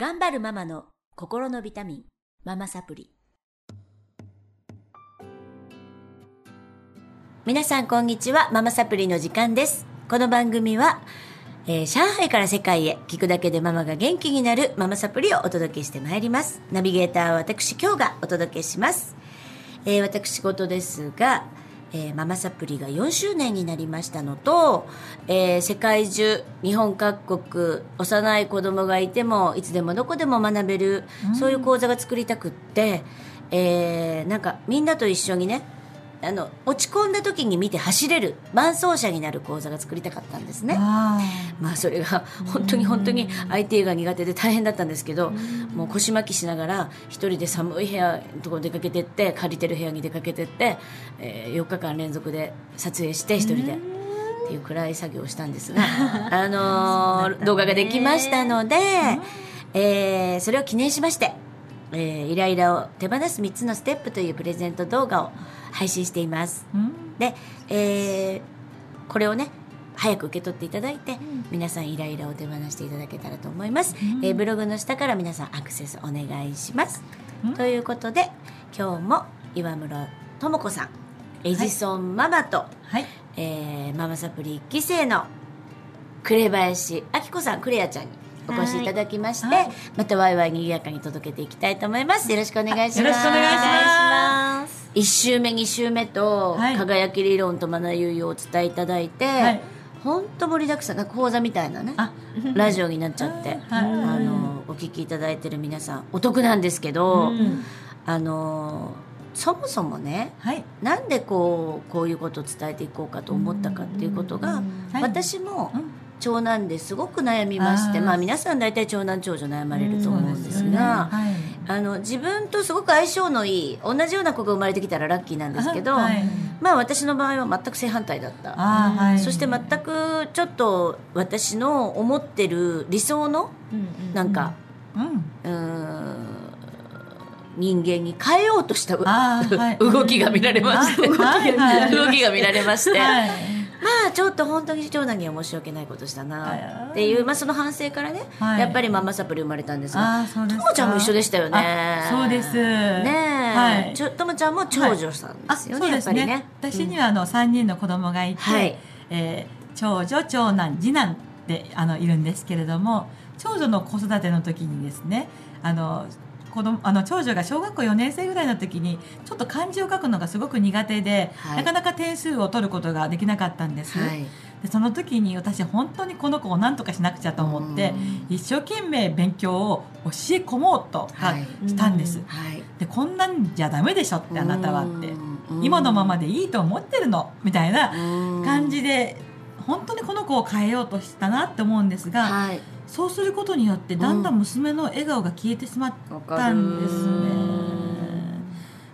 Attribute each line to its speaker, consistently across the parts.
Speaker 1: 頑張るママの心のビタミン、ママサプリ。皆さんこんにちは、ママサプリの時間です。この番組は、えー上海から世界へ聞くだけでママが元気になるママサプリをお届けしてまいります。ナビゲーターは私今日がお届けします。えー私事ですが、えーママサプリが4周年になりましたのと、えー世界中日本各国幼い子供がいてもいつでもどこでも学べる、そういう講座が作りたくって、えーなんかみんなと一緒にねあの落ち込んだ時に見て走れる伴走者になる講座が作りたかったんですね。
Speaker 2: あ
Speaker 1: まあそれが本当に本当に IT が苦手で大変だったんですけどもう腰巻きしながら一人で寒い部屋のところ出かけてって借りてる部屋に出かけてって、え4日間連続で撮影して一人で。っていう暗い作業をしたんですが、あのー動画ができましたので、えーそれを記念しまして、えーイライラを手放す3つのステップというプレゼント動画を配信しています。
Speaker 2: うん。
Speaker 1: で、えーこれをね早く受け取っていただいて、皆さんイライラを手放していただけたらと思います、えーブログの下から皆さんアクセスお願いします、
Speaker 2: うん。
Speaker 1: ということで今日も岩室智子さんエジソンママと、
Speaker 2: はい。
Speaker 1: えーママサプリ1期生の紅林明子さんクレアちゃんにお越しいただきまして、
Speaker 2: はい。
Speaker 1: またワイワイにぎやかに届けていきたいと思います。よろしくお願いします。
Speaker 2: よろしくお願いします。
Speaker 1: 1週目2週目と、
Speaker 2: はい。
Speaker 1: 輝き理論とマナユイをお伝えいただいて、
Speaker 2: はい。
Speaker 1: 本当盛りだくさん講座みたいなね
Speaker 2: あ。
Speaker 1: ラジオになっちゃって、
Speaker 2: はい。
Speaker 1: あのお聞きいただいてる皆さんお得なんですけど、
Speaker 2: うん
Speaker 1: あのそもそもね
Speaker 2: はい。
Speaker 1: なんでこうこういうことを伝えていこうかと思ったかっていうことが、
Speaker 2: はい。
Speaker 1: 私も
Speaker 2: うん
Speaker 1: 長男ですごく悩みましてまあ皆さん大体長男長女悩まれると思うんですが。
Speaker 2: はい。
Speaker 1: あの自分とすごく相性のいい同じような子が生まれてきたらラッキーなんですけど、
Speaker 2: はい。
Speaker 1: まあ私の場合は全く正反対だった、
Speaker 2: はい。
Speaker 1: そして全くちょっと私の思ってる理想のなんか、
Speaker 2: うん。
Speaker 1: うーん人間に変えようとした
Speaker 2: はい。
Speaker 1: 動きが見られまして、動きが見られまして、
Speaker 2: はい
Speaker 1: まあちょっと本当に長男には申し訳ないことしたなっていう、まあ、その反省からね、
Speaker 2: はい。
Speaker 1: やっぱりママサプリ生まれたんですがともちゃんも一緒でしたよね。
Speaker 2: あそうです。
Speaker 1: ねえ、
Speaker 2: はい。
Speaker 1: ちょともちゃんも長女さんで
Speaker 2: あ
Speaker 1: すよね、
Speaker 2: そうですね。
Speaker 1: やっぱりね。
Speaker 2: 私にはあの三人の子供がいて、
Speaker 1: はい。
Speaker 2: えー長女長男次男であのいるんですけれども長女の子育ての時にですねあの子供あの長女が小学校4年生ぐらいの時にちょっと漢字を書くのがすごく苦手で、
Speaker 1: はい。
Speaker 2: なかなか点数を取ることができなかったんです、
Speaker 1: はい。
Speaker 2: でその時に私本当にこの子を何とかしなくちゃと思って一生懸命勉強を教え込もうとしたんです、
Speaker 1: はい。
Speaker 2: でこんなんじゃダメでしょってあなたはって。
Speaker 1: うん。
Speaker 2: 今のままでいいと思ってるの？みたいな
Speaker 1: うん。
Speaker 2: 感じで本当にこの子を変えようとしたなって思うんですが、
Speaker 1: はい
Speaker 2: そうすることによってだんだん娘の笑顔が消えてしまっ
Speaker 1: わ
Speaker 2: たんですね。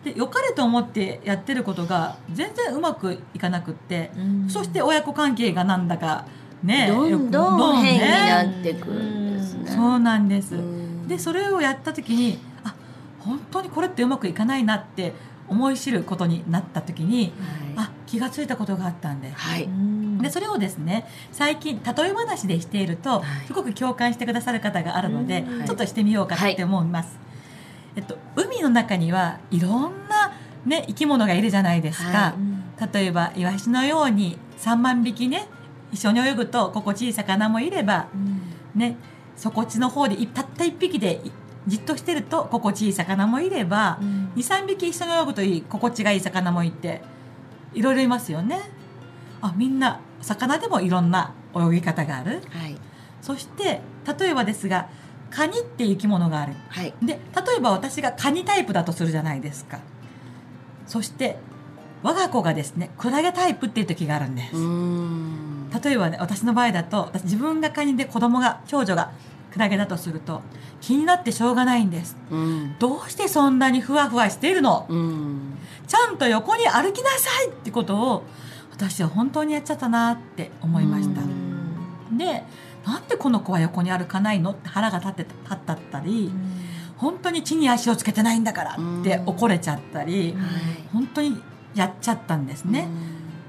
Speaker 2: で良かれと思ってやってることが全然うまくいかなくって、そして親子関係がなんだかね
Speaker 1: どんどん変になっていくんですね。
Speaker 2: そうなんです。
Speaker 1: うん。
Speaker 2: でそれをやった時にあ本当にこれってうまくいかないなって思い知ることになった時に
Speaker 1: はい。
Speaker 2: あ気がついたことがあったんで。す。
Speaker 1: はい
Speaker 2: でそれをですね最近例え話でしていると、
Speaker 1: はい。
Speaker 2: すごく共感してくださる方があるので、
Speaker 1: うん。
Speaker 2: ちょっとしてみようかって思います、えっと、海の中にはいろんな、ね、生き物がいるじゃないですか、例えばイワシのように3万匹ね一緒に泳ぐと心地いい魚もいれば、ね、底地の方でいたった1匹でいじっとしてると心地いい魚もいれば、23匹一緒に泳ぐといい心地がいい魚もいていろいろいますよね。あみんな魚でもいろんな泳ぎ方がある。
Speaker 1: はい。
Speaker 2: そして例えばですがカニっていう生き物がある。
Speaker 1: はい。
Speaker 2: で例えば私がカニタイプだとするじゃないですか。そして我が子がですねクラゲタイプっていう時があるんです、
Speaker 1: うん。
Speaker 2: 例えばね私の場合だと私自分がカニで子供が長女がクラゲだとすると気になってしょうがないんです。
Speaker 1: うん。
Speaker 2: どうしてそんなにふわふわしているの？
Speaker 1: うん。
Speaker 2: ちゃんと横に歩きなさいってことを私は本当にやっちゃったなって思いました、でなんでこの子は横に歩かないのって腹が立って立ったったり、本当に地に足をつけてないんだからって怒れちゃったり、
Speaker 1: はい。
Speaker 2: 本当にやっちゃったんですね、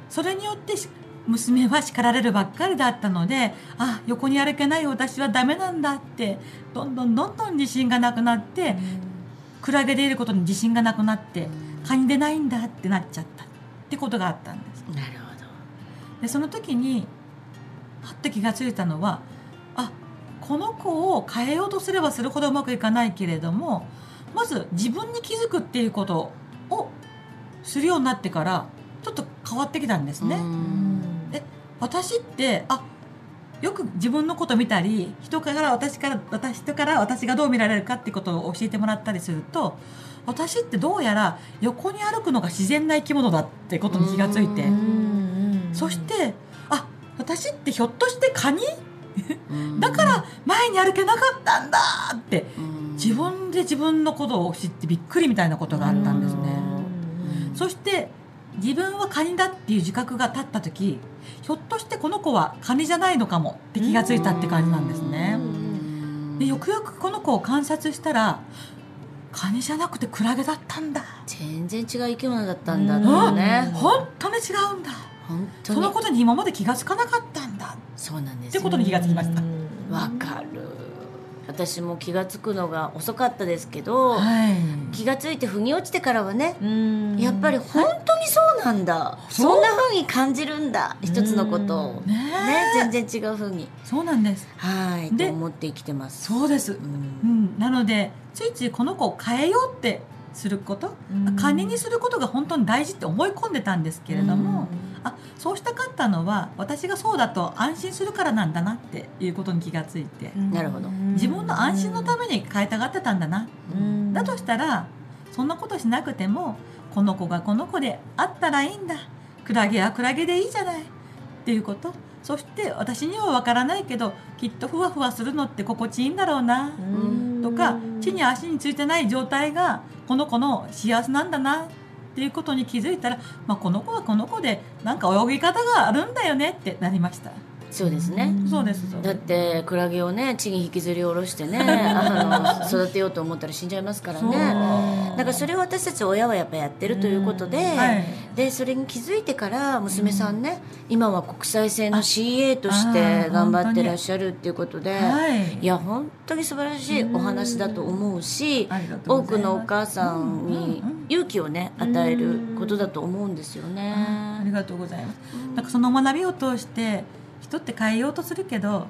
Speaker 2: それによってし娘は叱られるばっかりだったのであ横に歩けない私はダメなんだってどんどんどんどん自信がなくなって、クラゲでいることに自信がなくなってカニでないんだってなっちゃったってことがあったんです
Speaker 1: なるほ
Speaker 2: でその時にはって気がついたのはあこの子を変えようとすればするほどうまくいかないけれどもまず自分に気づくっていうことをするようになってからちょっと変わってきたんです
Speaker 1: ど。
Speaker 2: ね。
Speaker 1: うん
Speaker 2: で私ってあよく自分のこと見たり人から私から私人から私がどう見られるかってことを教えてもらったりすると私ってどうやら横に歩くのが自然な生き物だってことに気がついて
Speaker 1: うん
Speaker 2: そしてあ私ってひょっとしてカニ？
Speaker 1: うん。
Speaker 2: だから前に歩けなかったんだって
Speaker 1: うん。
Speaker 2: 自分で自分のことを知ってびっくりみたいなことがあったんですね。そして自分はカニだっていう自覚が立った時ひょっとしてこの子はカニじゃないのかもって気がついたって感じなんですね。でよくよくこの子を観察したらカニじゃなくてクラゲだったんだ。
Speaker 1: 全然違う生き物だったんだってね。
Speaker 2: 本当に違うんだ。そのことに今まで気がつかなかったんだ
Speaker 1: そうなんですよ
Speaker 2: ってことに気がつきました。
Speaker 1: わかる私も気がつくのが遅かったですけど、
Speaker 2: はい。
Speaker 1: 気がついて腑に落ちてからはね、
Speaker 3: うん
Speaker 1: やっぱり本当にそうなんだ、
Speaker 2: そ
Speaker 1: んな風に感じるんだ。一つのことを、
Speaker 2: ねえ。
Speaker 1: ね全然違う風に。
Speaker 2: そうなんです。
Speaker 1: はい。と
Speaker 2: で
Speaker 1: 思って生きてます。
Speaker 2: そうです。
Speaker 1: う
Speaker 2: うん。ん、なのでついついこの子を変えようってすること、
Speaker 3: うん。
Speaker 2: カニにすることが本当に大事って思い込んでたんですけれども、あそうしたかったのは私がそうだと安心するからなんだなっていうことに気がついて、
Speaker 1: なるほど。
Speaker 2: 自分の安心のために変えたがってたんだな、
Speaker 3: うん。
Speaker 2: だとしたらそんなことしなくてもこの子がこの子であったらいいんだ。クラゲはクラゲでいいじゃない。っていうこと。そして私には分からないけどきっとふわふわするのって心地いいんだろうな、
Speaker 1: ん。
Speaker 2: とか地に足についてない状態がこの子の幸せなんだな。っていうことに気づいたら、まあ、この子はこの子でなんか泳ぎ方があるんだよねってなりました。
Speaker 1: そうですね、
Speaker 2: そうです。
Speaker 1: だってクラゲをね地に引きずり下ろしてね あの育てようと思ったら死んじゃいますからねだからそれを私たち親はやっぱやってるということで、
Speaker 2: はい。
Speaker 1: でそれに気づいてから娘さんね、今は国際線の CA とし
Speaker 2: あ
Speaker 1: て
Speaker 2: あ
Speaker 1: 頑張ってらっしゃるっていうことで、
Speaker 2: はい。
Speaker 1: いや本当に素晴らしいお話だと思うし多くのお母さんに勇気をね与えることだと思うんですよね。
Speaker 2: ありがとうございます。なんかその学びを通して人って変えようとするけど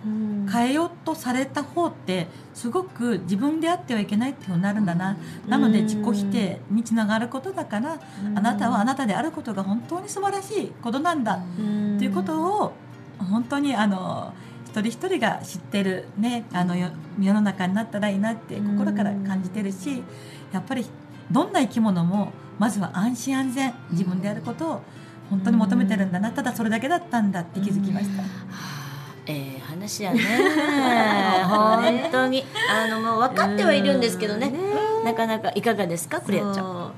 Speaker 2: 変えようとされた方ってすごく自分であってはいけないっていうふうになるんだな、なので自己否定につながることだから、あなたはあなたであることが本当に素晴らしいことなんだ、っていうことを本当にあの一人一人が知ってる、ね、あのよ世の中になったらいいなって心から感じてるしやっぱりどんな生き物もまずは安心安全自分であることを本当に求めてるんだなただそれだけだったんだって気づきました。
Speaker 1: はあええ話やね。本当に。あのもう分かってはいるんですけどね。なかなかいかがですかクレアちゃん。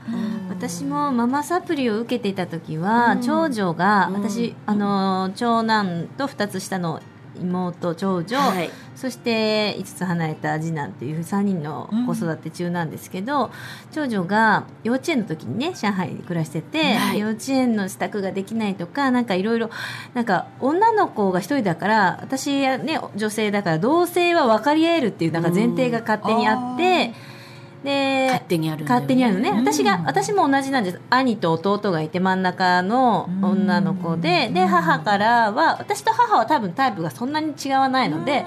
Speaker 3: 私もママサプリを受けていた時は、長女が、
Speaker 1: うん。
Speaker 3: 私あの長男と2つ下の妹長女、
Speaker 1: はい。
Speaker 3: そして5つ離れた次男という3人の子育て中なんですけど、長女が幼稚園の時にね上海に暮らしてて、
Speaker 1: はい。
Speaker 3: 幼稚園の支度ができないとかなんかいろいろなんか女の子が一人だから私はね女性だから同性は分かり合えるっていうなんか前提が勝手にあって。で
Speaker 1: 勝手にあるね。
Speaker 3: 勝手にあるのね、
Speaker 2: うん。
Speaker 3: 私が私も同じなんです。兄と弟がいて真ん中の女の子で、
Speaker 2: うん。
Speaker 3: で母からは私と母は多分タイプがそんなに違わないので、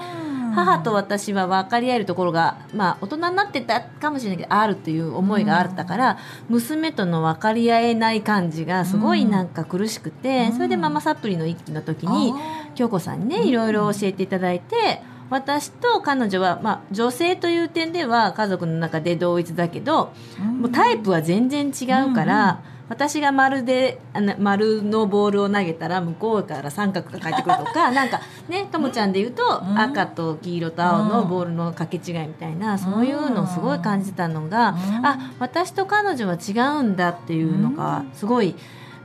Speaker 3: 母と私は分かり合えるところが、まあ、大人になってたかもしれないけどあるという思いがあったから、娘との分かり合えない感じがすごいなんか苦しくて、
Speaker 2: うん
Speaker 3: それでママサプリの一期の時に京子さんにねいろいろ教えていただいて。私と彼女は、まあ、女性という点では家族の中で同一だけど、もうタイプは全然違うから、私が丸で丸のボールを投げたら向こうから三角が返ってくるとか なんかねともちゃんで言うと、
Speaker 2: うん。
Speaker 3: 赤と黄色と青のボールの掛け違いみたいな、そういうのをすごい感じたのが、
Speaker 2: うん。
Speaker 3: あ私と彼女は違うんだっていうのがすごい。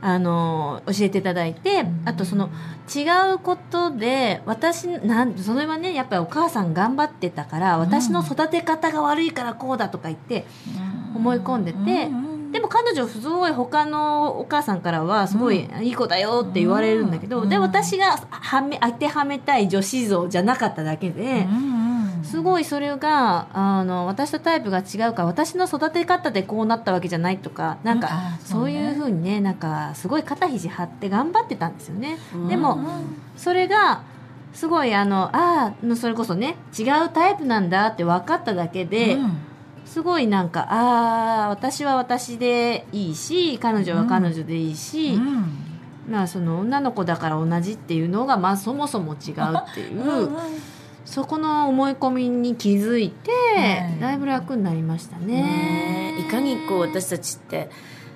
Speaker 3: あの教えていただいて、あとその違うことで私なんそれはねやっぱりお母さん頑張ってたから私の育て方が悪いからこうだとか言って思い込んでてでも彼女すごい他のお母さんからはすごいいい子だよって言われるんだけど、
Speaker 2: うん。
Speaker 3: で私がはめ当てはめたい女子像じゃなかっただけで、すごいそれがあの私とタイプが違うから私の育て方でこうなったわけじゃないとかなんか、そ
Speaker 2: そう
Speaker 3: いうふうにねなんかすごい肩肘張って頑張ってたんですよね。
Speaker 1: うん。
Speaker 3: でも、それがすごいあのああそれこそね違うタイプなんだって分かっただけで、
Speaker 2: うん。
Speaker 3: すごいなんかああ私は私でいいし彼女は彼女でいいし、
Speaker 2: うん。
Speaker 3: まあその女の子だから同じっていうのがまあそもそも違うっていう、そこの思い込みに気づいて、
Speaker 2: はい
Speaker 3: だいぶ楽になりましたね。
Speaker 1: ねえいかにこう私たちって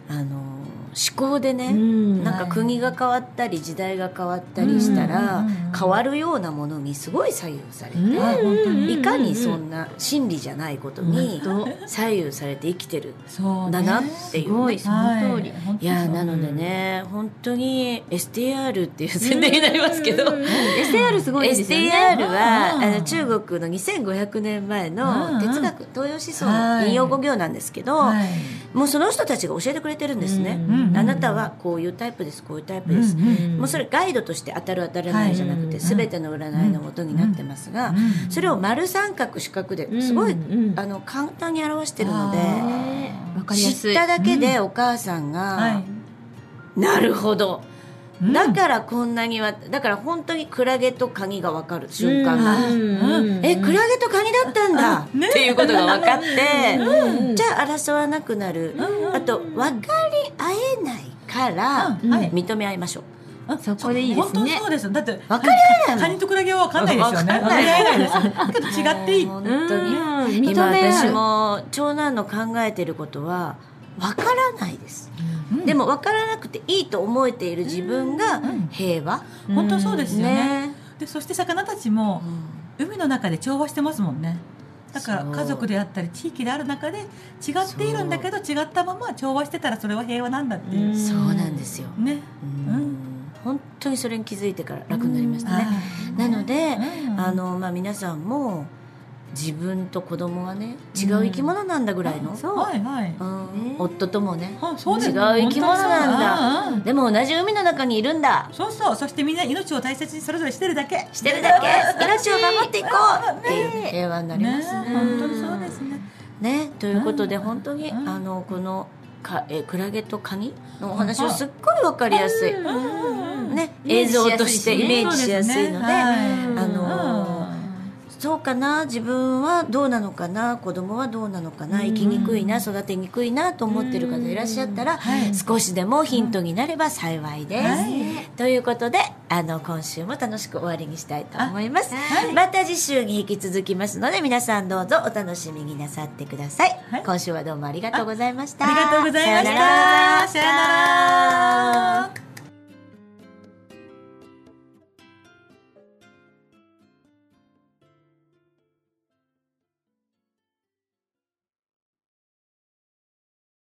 Speaker 1: あの思考でね、
Speaker 3: うん。
Speaker 1: なんか国が変わったり時代が変わったりしたら、変わるようなものにすごい左右されて、
Speaker 2: い
Speaker 1: かにそんな真理じゃないことに
Speaker 3: 本
Speaker 1: 左右されて生きてる
Speaker 2: そうね
Speaker 1: んだなっていう。ね。
Speaker 3: すごい。その通り。
Speaker 2: はい
Speaker 1: いやなのでね、本当に STR っていう宣伝になりますけど、
Speaker 3: うん STR すごいですよね。
Speaker 1: STR は、
Speaker 2: うん。
Speaker 1: あの中国の2500年前
Speaker 2: うん
Speaker 1: の
Speaker 2: うん。
Speaker 1: 哲学、東洋思想の引用語行なんですけど、
Speaker 2: はい。
Speaker 1: もうその人たちが教えてくれてるんですね、
Speaker 3: うん
Speaker 1: あなたはこういうタイプですこういうタイプです、もうそれガイドとして当たる当たらないじゃなくて、
Speaker 3: はい。
Speaker 1: 全ての占いのもとになってますが、
Speaker 2: うん
Speaker 1: それを丸三角四角ですごい、あの簡単に表してるので。知っただけでお母さんが、
Speaker 2: はい。
Speaker 1: なるほど、
Speaker 2: うん
Speaker 1: だからこんなにはだから本当にクラゲとカニが分かる瞬間が、
Speaker 3: うん。
Speaker 1: えクラゲとカニだったんだ、
Speaker 2: ね。
Speaker 1: っていうことが分かって、
Speaker 3: うん。
Speaker 1: じゃあ争わなくなる、
Speaker 2: うん。
Speaker 1: あと分かり合えないから、認め合いましょう。
Speaker 2: あ
Speaker 3: そこでいいですね。
Speaker 2: 本当にそうですだって
Speaker 1: 分かり合えない
Speaker 2: カニとクラゲは分かんないですよね。
Speaker 1: 分か
Speaker 2: り合えないですだけど違っていい。
Speaker 1: 本当に、
Speaker 3: うん。
Speaker 1: 今私も長男の考えてることは分からないです、
Speaker 2: うん。
Speaker 1: でも分からなくていいと思えている自分が
Speaker 2: ん。
Speaker 1: 平和、
Speaker 2: 本当そうですよね。
Speaker 1: ね。
Speaker 2: でそして魚たちも海の中で調和してますもんね。だから家族であったり地域である中で違っているんだけど違ったまま調和してたらそれは平和なんだっていう、
Speaker 1: そうなんですよ、
Speaker 2: ね。
Speaker 1: うん。本当にそれに気づいてから楽になりましたね、なので、
Speaker 2: うん。
Speaker 1: あのまあ、皆さんも自分と子供はね違う生き物なんだぐらいの、
Speaker 3: そう。
Speaker 2: はいはい。
Speaker 1: うん。
Speaker 3: ね。
Speaker 1: 夫ともね違う生き物なんだ。でも同じ海の中にいるんだ。
Speaker 2: そうそう。そしてみんな命を大切にそれぞれしてるだけ。
Speaker 1: してるだけ。命を守っていこう。っていう平和になりますね。
Speaker 2: ね。本当にそうですね。
Speaker 1: ね。ということで
Speaker 2: うん。
Speaker 1: 本当に、
Speaker 2: うん。
Speaker 1: あのこのかえクラゲとカニのお話をすっごい分かりやすい、
Speaker 2: うん。
Speaker 1: ね、映像としてイメージしやすいので、そうかな自分はどうなのかな子供はどうなのかな生きにくいな育てにくいなと思ってる方いらっしゃったら、
Speaker 2: はい。
Speaker 1: 少しでもヒントになれば幸いです。
Speaker 2: はい。
Speaker 1: ということであの今週も楽しく終わりにしたいと思います、
Speaker 2: はい。
Speaker 1: また次週に引き続きますので皆さんどうぞお楽しみになさってください、
Speaker 2: はい。
Speaker 1: 今週はどうもありがとうございました。
Speaker 2: ありがとうございました。さよなら